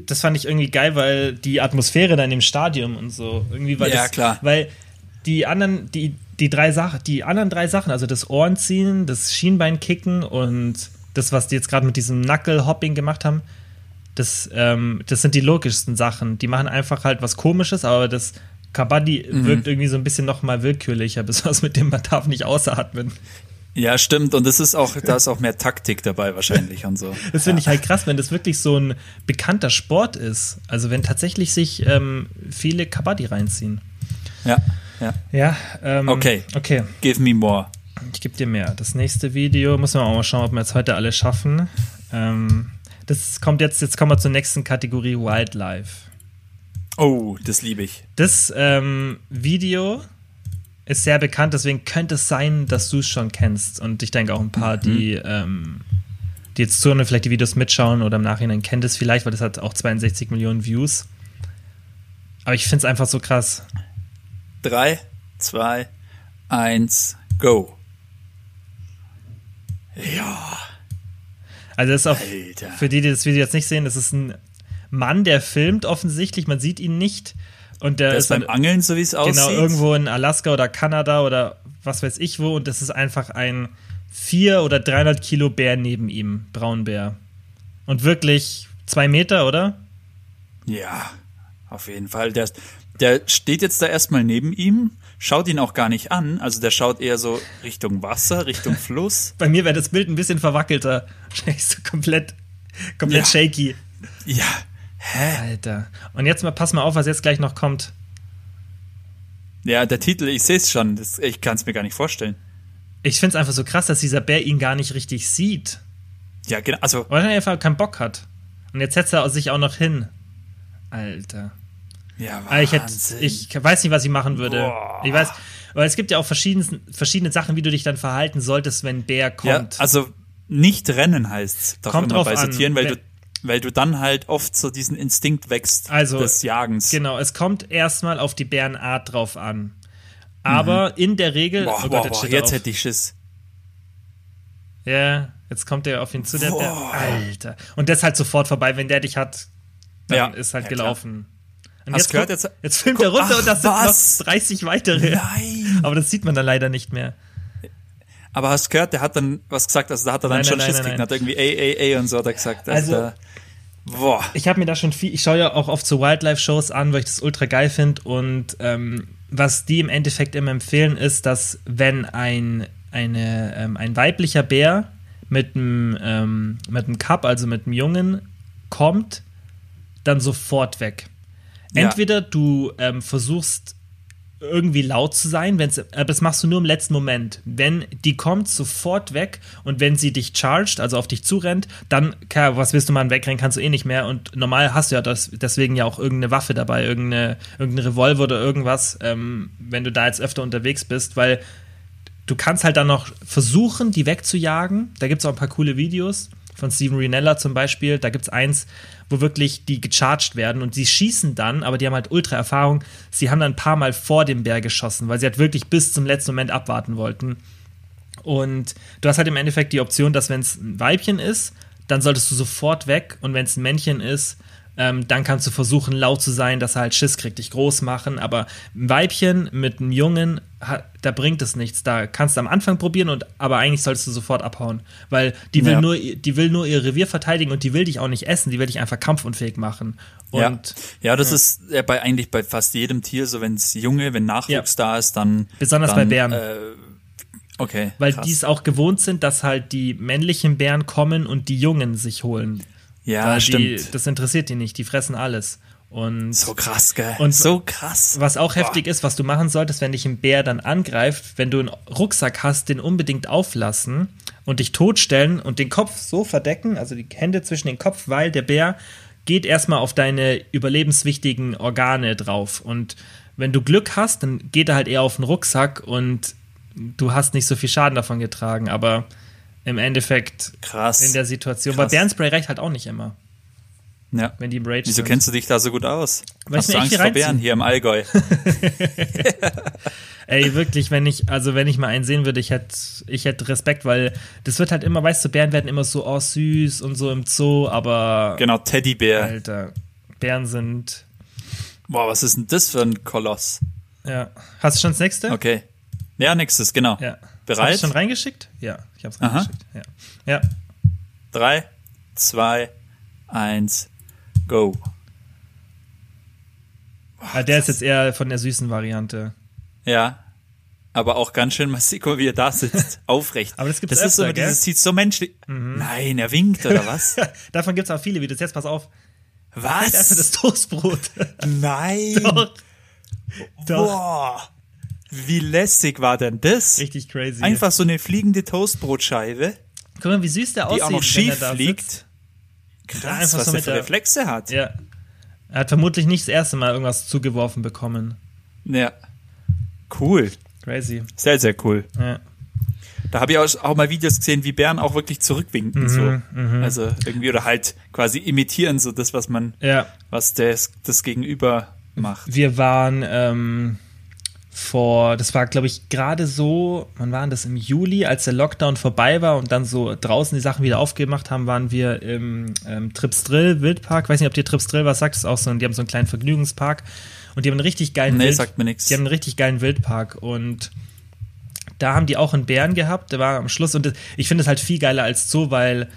das fand ich irgendwie geil, weil die Atmosphäre dann im Stadion und so irgendwie war ja, das, klar. weil die anderen die die drei Sachen, die anderen drei Sachen, also das Ohrenziehen, das Schienbeinkicken und das, was die jetzt gerade mit diesem Knuckle-Hopping gemacht haben, das, ähm, das sind die logischsten Sachen. Die machen einfach halt was Komisches, aber das Kabaddi mhm. wirkt irgendwie so ein bisschen noch mal willkürlicher, (laughs) besonders mit dem man darf nicht ausatmen. Ja, stimmt. Und das ist auch, da ist auch mehr Taktik dabei wahrscheinlich und so. Das finde ich halt krass, wenn das wirklich so ein bekannter Sport ist. Also wenn tatsächlich sich ähm, viele Kabaddi reinziehen. Ja, ja. Ja, ähm, okay. Okay. Give me more. Ich gebe dir mehr. Das nächste Video muss man auch mal schauen, ob wir jetzt heute alle schaffen. Ähm, das kommt jetzt, jetzt kommen wir zur nächsten Kategorie Wildlife. Oh, das liebe ich. Das ähm, Video ist sehr bekannt, deswegen könnte es sein, dass du es schon kennst. Und ich denke auch ein paar, mhm. die, ähm, die jetzt zuhören vielleicht die Videos mitschauen oder im Nachhinein kennt es vielleicht, weil das hat auch 62 Millionen Views. Aber ich finde es einfach so krass. Drei, zwei, eins, go. Ja. Also das ist auch Alter. für die, die das Video jetzt nicht sehen, das ist ein Mann, der filmt offensichtlich, man sieht ihn nicht. Und der, der ist, beim dann, Angeln, so wie es genau, aussieht. Genau, irgendwo in Alaska oder Kanada oder was weiß ich wo. Und das ist einfach ein 4 oder 300 Kilo Bär neben ihm, Braunbär. Und wirklich zwei Meter, oder? Ja, auf jeden Fall. Der, der steht jetzt da erstmal neben ihm, schaut ihn auch gar nicht an. Also der schaut eher so Richtung Wasser, Richtung Fluss. (laughs) Bei mir wäre das Bild ein bisschen verwackelter. (laughs) so komplett, komplett ja. shaky. Ja. Hä? Alter. Und jetzt mal, pass mal auf, was jetzt gleich noch kommt. Ja, der Titel, ich sehe es schon. Das, ich kann es mir gar nicht vorstellen. Ich finde es einfach so krass, dass dieser Bär ihn gar nicht richtig sieht. Ja, genau. Also, Weil er einfach keinen Bock hat. Und jetzt setzt er sich auch noch hin. Alter. Ja, Wahnsinn. Ich, hätte, ich weiß nicht, was ich machen würde. Boah. Ich weiß, weil es gibt ja auch verschiedene, verschiedene Sachen, wie du dich dann verhalten solltest, wenn ein Bär kommt. Ja, also nicht rennen heißt doch kommt immer bei Sortieren, weil du weil du dann halt oft so diesen Instinkt wächst also, des Jagens. Genau, es kommt erstmal auf die Bärenart drauf an. Aber mhm. in der Regel. Boah, oh Gott, boah, boah jetzt hätte ich Schiss. Ja, jetzt kommt der auf ihn zu, der Bär. Alter. Und das halt sofort vorbei, wenn der dich hat, dann ja, ist halt ja, gelaufen. Und Hast jetzt, gehört, jetzt, jetzt filmt er runter Ach, und das was? sind noch 30 weitere. Nein. Aber das sieht man dann leider nicht mehr. Aber hast gehört, der hat dann was gesagt, also da hat er dann nein, schon nein, Schiss gekriegt, hat irgendwie ey, ey, ey und so hat er gesagt. Also, da, boah. Ich habe mir da schon viel, ich schaue ja auch oft so Wildlife-Shows an, weil ich das ultra geil finde und ähm, was die im Endeffekt immer empfehlen, ist, dass wenn ein, eine, ähm, ein weiblicher Bär mit einem ähm, mit einem Cup, also mit einem Jungen, kommt, dann sofort weg. Entweder ja. du ähm, versuchst irgendwie laut zu sein, wenn's, aber das machst du nur im letzten Moment. Wenn die kommt, sofort weg und wenn sie dich charged, also auf dich zurennt, dann, klar, was willst du mal wegrennen, kannst du eh nicht mehr und normal hast du ja das, deswegen ja auch irgendeine Waffe dabei, irgendeine, irgendeine Revolver oder irgendwas, ähm, wenn du da jetzt öfter unterwegs bist, weil du kannst halt dann noch versuchen, die wegzujagen. Da gibt es auch ein paar coole Videos von Steven Rinella zum Beispiel. Da gibt es eins, wo wirklich die gecharged werden und sie schießen dann, aber die haben halt ultra Erfahrung. Sie haben dann ein paar Mal vor dem Bär geschossen, weil sie halt wirklich bis zum letzten Moment abwarten wollten. Und du hast halt im Endeffekt die Option, dass wenn es ein Weibchen ist, dann solltest du sofort weg und wenn es ein Männchen ist, ähm, dann kannst du versuchen, laut zu sein, dass er halt Schiss kriegt, dich groß machen. Aber ein Weibchen mit einem Jungen, da bringt es nichts. Da kannst du am Anfang probieren, und, aber eigentlich solltest du sofort abhauen. Weil die will, ja. nur, die will nur ihr Revier verteidigen und die will dich auch nicht essen, die will dich einfach kampfunfähig machen. Und, ja. ja, das ja. ist ja bei, eigentlich bei fast jedem Tier so, wenn es Junge, wenn Nachwuchs da ist, dann. Besonders dann, bei Bären. Äh, Okay. Weil die es auch gewohnt sind, dass halt die männlichen Bären kommen und die Jungen sich holen. Ja, stimmt. Die, das interessiert die nicht, die fressen alles. Und so krass, gell? Und so krass. Was auch Boah. heftig ist, was du machen solltest, wenn dich ein Bär dann angreift, wenn du einen Rucksack hast, den unbedingt auflassen und dich totstellen und den Kopf so verdecken, also die Hände zwischen den Kopf, weil der Bär geht erstmal auf deine überlebenswichtigen Organe drauf. Und wenn du Glück hast, dann geht er halt eher auf den Rucksack und du hast nicht so viel Schaden davon getragen. Aber im Endeffekt Krass. in der Situation. Krass. Weil Bärenspray reicht halt auch nicht immer. Ja. Wenn die im Rage Wieso sind. kennst du dich da so gut aus? Weil Hast du Angst vor Bären hier im Allgäu? (laughs) Ey, wirklich, wenn ich, also wenn ich mal einen sehen würde, ich hätte, ich hätte Respekt, weil das wird halt immer, weißt du, Bären werden immer so, oh, süß und so im Zoo, aber. Genau, Teddybär. Alter, Bären sind. Boah, was ist denn das für ein Koloss? Ja. Hast du schon das nächste? Okay. Ja, nächstes, genau. Ja. Bereit? Hast du schon reingeschickt? Ja, ich hab's reingeschickt. Ja. ja. Drei, zwei, eins, go. Boah, der ist jetzt eher von der süßen Variante. Ja. Aber auch ganz schön massiv, wie er da sitzt, (laughs) aufrecht. Aber das gibt's Das öfter, ist so, gell? dieses sieht so menschlich. Mhm. Nein, er winkt oder was? (laughs) Davon gibt's auch viele Videos. Jetzt pass auf. Was? Einfach das Toastbrot. Nein. Doch. (laughs) Doch. Boah. Wie lässig war denn das? Richtig crazy. Einfach so eine fliegende Toastbrotscheibe. Guck mal, wie süß der aussieht. Die auch noch schief fliegt. Krass, was so der für Reflexe hat. Ja. Er hat vermutlich nicht das erste Mal irgendwas zugeworfen bekommen. Ja. Cool. Crazy. Sehr, sehr cool. Ja. Da habe ich auch, auch, mal Videos gesehen, wie Bären auch wirklich zurückwinken. Mhm, so. Mhm. Also irgendwie oder halt quasi imitieren, so das, was man, ja. was das, das Gegenüber macht. Wir waren ähm, vor, das war, glaube ich, gerade so, wann waren das im Juli, als der Lockdown vorbei war und dann so draußen die Sachen wieder aufgemacht haben, waren wir im ähm, Trips Drill Wildpark. weiß nicht, ob dir Trips Drill was sagt, das ist auch so, die haben so einen kleinen Vergnügungspark und die haben einen richtig geilen nee, Wild, sagt mir nix. Die haben einen richtig geilen Wildpark und da haben die auch einen Bären gehabt, der war am Schluss und ich finde es halt viel geiler als so, weil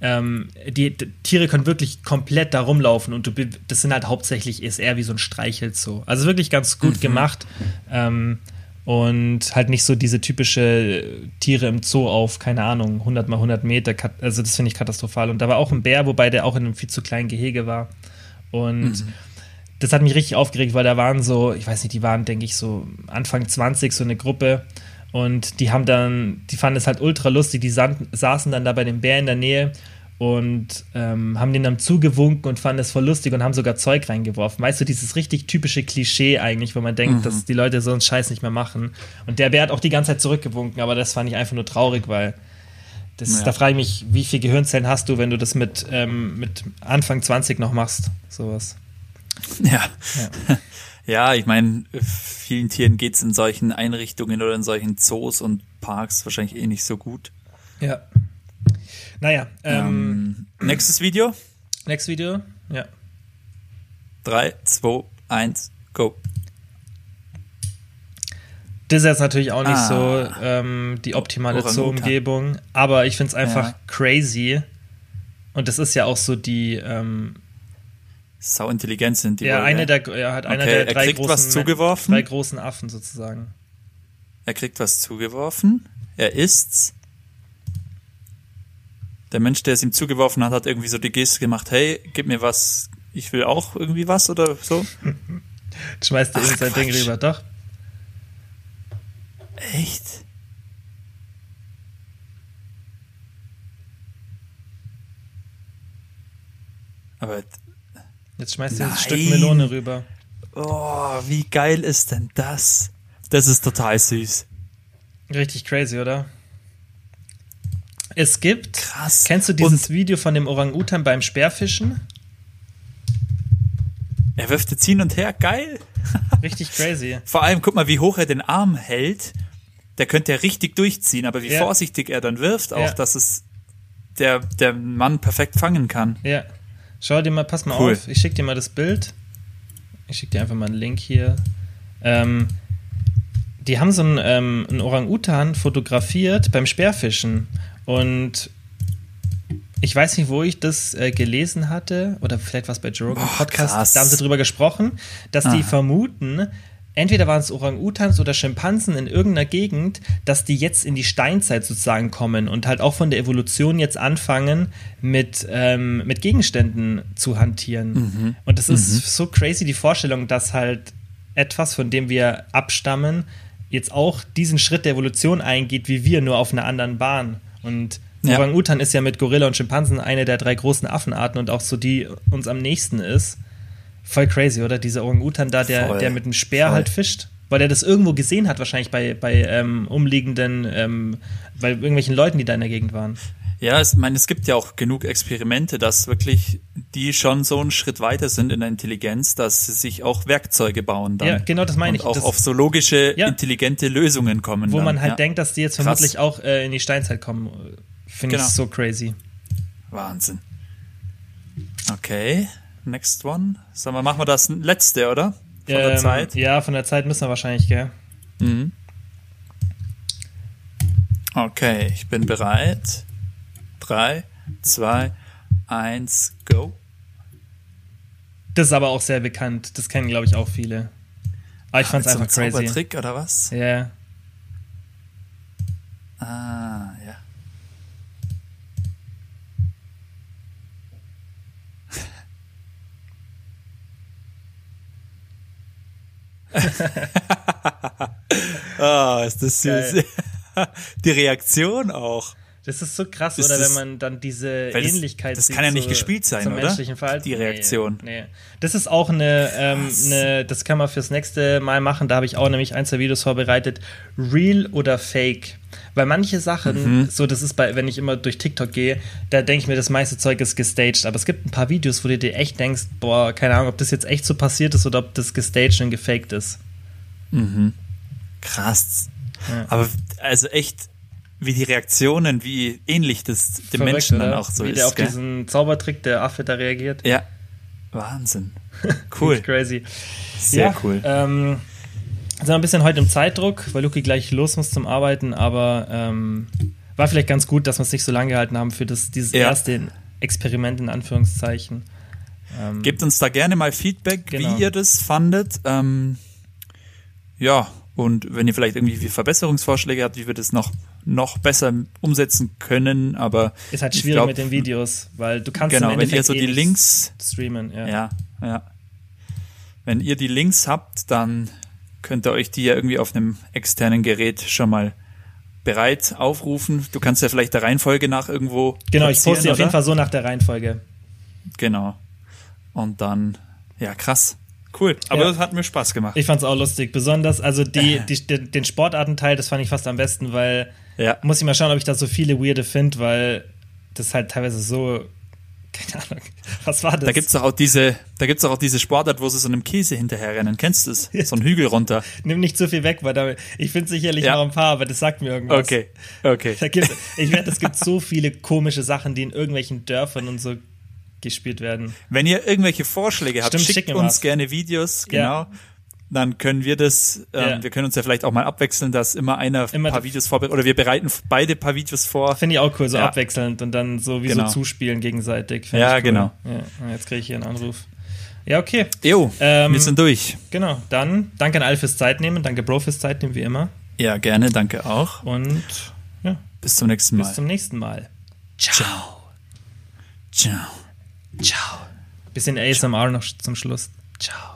ähm, die, die, Tiere können wirklich komplett da rumlaufen und du, das sind halt hauptsächlich ist eher wie so ein Streichelzoo. Also wirklich ganz gut mhm. gemacht. Ähm, und halt nicht so diese typische Tiere im Zoo auf, keine Ahnung, 100 mal 100 Meter. Also das finde ich katastrophal. Und da war auch ein Bär, wobei der auch in einem viel zu kleinen Gehege war. Und mhm. das hat mich richtig aufgeregt, weil da waren so, ich weiß nicht, die waren, denke ich, so Anfang 20, so eine Gruppe. Und die haben dann, die fanden es halt ultra lustig, die saßen dann da bei dem Bär in der Nähe und ähm, haben den dann zugewunken und fanden es voll lustig und haben sogar Zeug reingeworfen. Weißt du, dieses richtig typische Klischee eigentlich, wo man denkt, mhm. dass die Leute so einen Scheiß nicht mehr machen. Und der Bär hat auch die ganze Zeit zurückgewunken, aber das fand ich einfach nur traurig, weil das, ja. da frage ich mich, wie viele Gehirnzellen hast du, wenn du das mit, ähm, mit Anfang 20 noch machst? Sowas. Ja. ja. (laughs) Ja, ich meine, vielen Tieren geht's in solchen Einrichtungen oder in solchen Zoos und Parks wahrscheinlich eh nicht so gut. Ja. Naja. Ähm, ähm, nächstes Video? Nächstes Video, ja. Drei, zwei, eins, go. Das ist jetzt natürlich auch nicht ah, so ähm, die optimale Zoo-Umgebung, aber ich finde es einfach ja. crazy. Und das ist ja auch so die, ähm, sau intelligent sind die Ja, wohl, eine der, er hat okay, einer der drei er kriegt großen, was zugeworfen. drei großen Affen sozusagen. Er kriegt was zugeworfen. Er isst's. Der Mensch, der es ihm zugeworfen hat, hat irgendwie so die Geste gemacht, hey, gib mir was, ich will auch irgendwie was oder so. (laughs) Schmeißt er ihm sein Ding rüber, doch. Echt? Aber Jetzt schmeißt ihr ein Stück Melone rüber. Oh, wie geil ist denn das? Das ist total süß. Richtig crazy, oder? Es gibt. Krass. Kennst du dieses Und Video von dem Orang-Utan beim Speerfischen? Er wirft jetzt hin und her, geil. (laughs) Richtig crazy. Vor allem, guck mal, wie hoch er den Arm hält. Der könnte ja richtig durchziehen, aber wie ja. vorsichtig er dann wirft, auch, ja. dass es der, der Mann perfekt fangen kann. Ja. Schau dir mal, pass mal cool. auf, ich schicke dir mal das Bild. Ich schicke dir einfach mal einen Link hier. Ähm, die haben so einen, ähm, einen Orang-Utan fotografiert beim Speerfischen. Und ich weiß nicht, wo ich das äh, gelesen hatte, oder vielleicht was bei Joe Rogan Podcast, krass. da haben sie drüber gesprochen, dass ah. die vermuten, entweder waren es Orang-Utans oder Schimpansen in irgendeiner Gegend, dass die jetzt in die Steinzeit sozusagen kommen und halt auch von der Evolution jetzt anfangen, mit, ähm, mit Gegenständen zu hantieren. Mhm. Und das ist mhm. so crazy, die Vorstellung, dass halt etwas, von dem wir abstammen, jetzt auch diesen Schritt der Evolution eingeht, wie wir, nur auf einer anderen Bahn. Und ja. Orang-Utan ist ja mit Gorilla und Schimpansen eine der drei großen Affenarten und auch so die uns am nächsten ist. Voll crazy, oder? Dieser Orang-Utan da, der, der mit dem Speer Voll. halt fischt. Weil er das irgendwo gesehen hat, wahrscheinlich bei, bei ähm, umliegenden, ähm, bei irgendwelchen Leuten, die da in der Gegend waren. Ja, ich meine, es gibt ja auch genug Experimente, dass wirklich die schon so einen Schritt weiter sind in der Intelligenz, dass sie sich auch Werkzeuge bauen dann. Ja, genau, das meine und ich. auch das, auf so logische, ja, intelligente Lösungen kommen. Wo dann. man halt ja. denkt, dass die jetzt vermutlich Krass. auch äh, in die Steinzeit kommen. Finde genau. ich so crazy. Wahnsinn. Okay. Next one. Sagen wir, machen wir das letzte, oder? Von ähm, der Zeit? Ja, von der Zeit müssen wir wahrscheinlich, gell? Mhm. Okay, ich bin bereit. Drei, zwei, eins, go. Das ist aber auch sehr bekannt. Das kennen, glaube ich, auch viele. Aber ich fand es einfach so ein crazy. Trick oder was? Ja. Yeah. Ah, oh, (laughs) ist das süß. (laughs) Die Reaktion auch. Das ist so krass, ist oder wenn man dann diese das, Ähnlichkeit das, das kann ja nicht zu, gespielt sein, oder? menschlichen Verhalten. Die Reaktion. Nee, nee. Das ist auch eine, ähm, eine, das kann man fürs nächste Mal machen. Da habe ich auch nämlich ein, zwei Videos vorbereitet. Real oder Fake. Weil manche Sachen, mhm. so das ist bei, wenn ich immer durch TikTok gehe, da denke ich mir, das meiste Zeug ist gestaged. Aber es gibt ein paar Videos, wo du dir echt denkst, boah, keine Ahnung, ob das jetzt echt so passiert ist oder ob das gestaged und gefaked ist. Mhm. Krass. Ja. Aber also echt, wie die Reaktionen, wie ähnlich das dem Verrückt, Menschen dann auch so wie ist. Wie der auf gell? diesen Zaubertrick der Affe da reagiert. Ja. Wahnsinn. (laughs) Cool. crazy. Sehr ja, cool. Ähm, sind ein bisschen heute im Zeitdruck, weil Luki gleich los muss zum Arbeiten, aber ähm, war vielleicht ganz gut, dass wir es nicht so lange gehalten haben für das, dieses ja. erste Experiment in Anführungszeichen. Ähm, Gebt uns da gerne mal Feedback, genau. wie ihr das fandet. Ähm, ja, und wenn ihr vielleicht irgendwie Verbesserungsvorschläge habt, wie wir das noch, noch besser umsetzen können, aber. Ist halt schwierig glaub, mit den Videos, weil du kannst genau, wenn ihr so eh die Links streamen, ja. Ja, ja. Wenn ihr die Links habt, dann könnt ihr euch die ja irgendwie auf einem externen Gerät schon mal bereit aufrufen. Du kannst ja vielleicht der Reihenfolge nach irgendwo. Genau, ich poste sie auf jeden Fall so nach der Reihenfolge. Genau. Und dann, ja, krass. Cool, aber ja. das hat mir Spaß gemacht. Ich fand es auch lustig, besonders, also die, (laughs) die, den Sportartenteil, das fand ich fast am besten, weil ja. muss ich mal schauen, ob ich da so viele Weirde finde, weil das halt teilweise so keine Ahnung. Was war das? Da gibt's doch auch diese, da gibt's doch auch diese Sportart, wo sie so einem Käse hinterherrennen. Kennst du das? So ein Hügel runter. Nimm nicht zu viel weg, weil da, ich finde sicherlich ja. noch ein paar, aber das sagt mir irgendwas. Okay, okay. Da gibt, ich werde, es gibt so viele komische Sachen, die in irgendwelchen Dörfern und so gespielt werden. Wenn ihr irgendwelche Vorschläge habt, Stimmt, schickt uns was. gerne Videos, genau. Ja. Dann können wir das, ähm, ja. wir können uns ja vielleicht auch mal abwechseln, dass immer einer immer ein paar Videos vorbereitet, oder wir bereiten beide paar Videos vor. Finde ich auch cool, so ja. abwechselnd und dann so wie genau. so zuspielen gegenseitig. Ja, cool. genau. Ja, jetzt kriege ich hier einen Anruf. Ja, okay. Jo, ähm, wir sind durch. Genau, dann danke an alle fürs Zeitnehmen, danke Bro fürs Zeitnehmen, wie immer. Ja, gerne, danke auch. Und ja. Bis zum nächsten Mal. Bis zum nächsten Mal. Ciao. Ciao. Ciao. Bisschen ASMR noch zum Schluss. Ciao.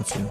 dafür.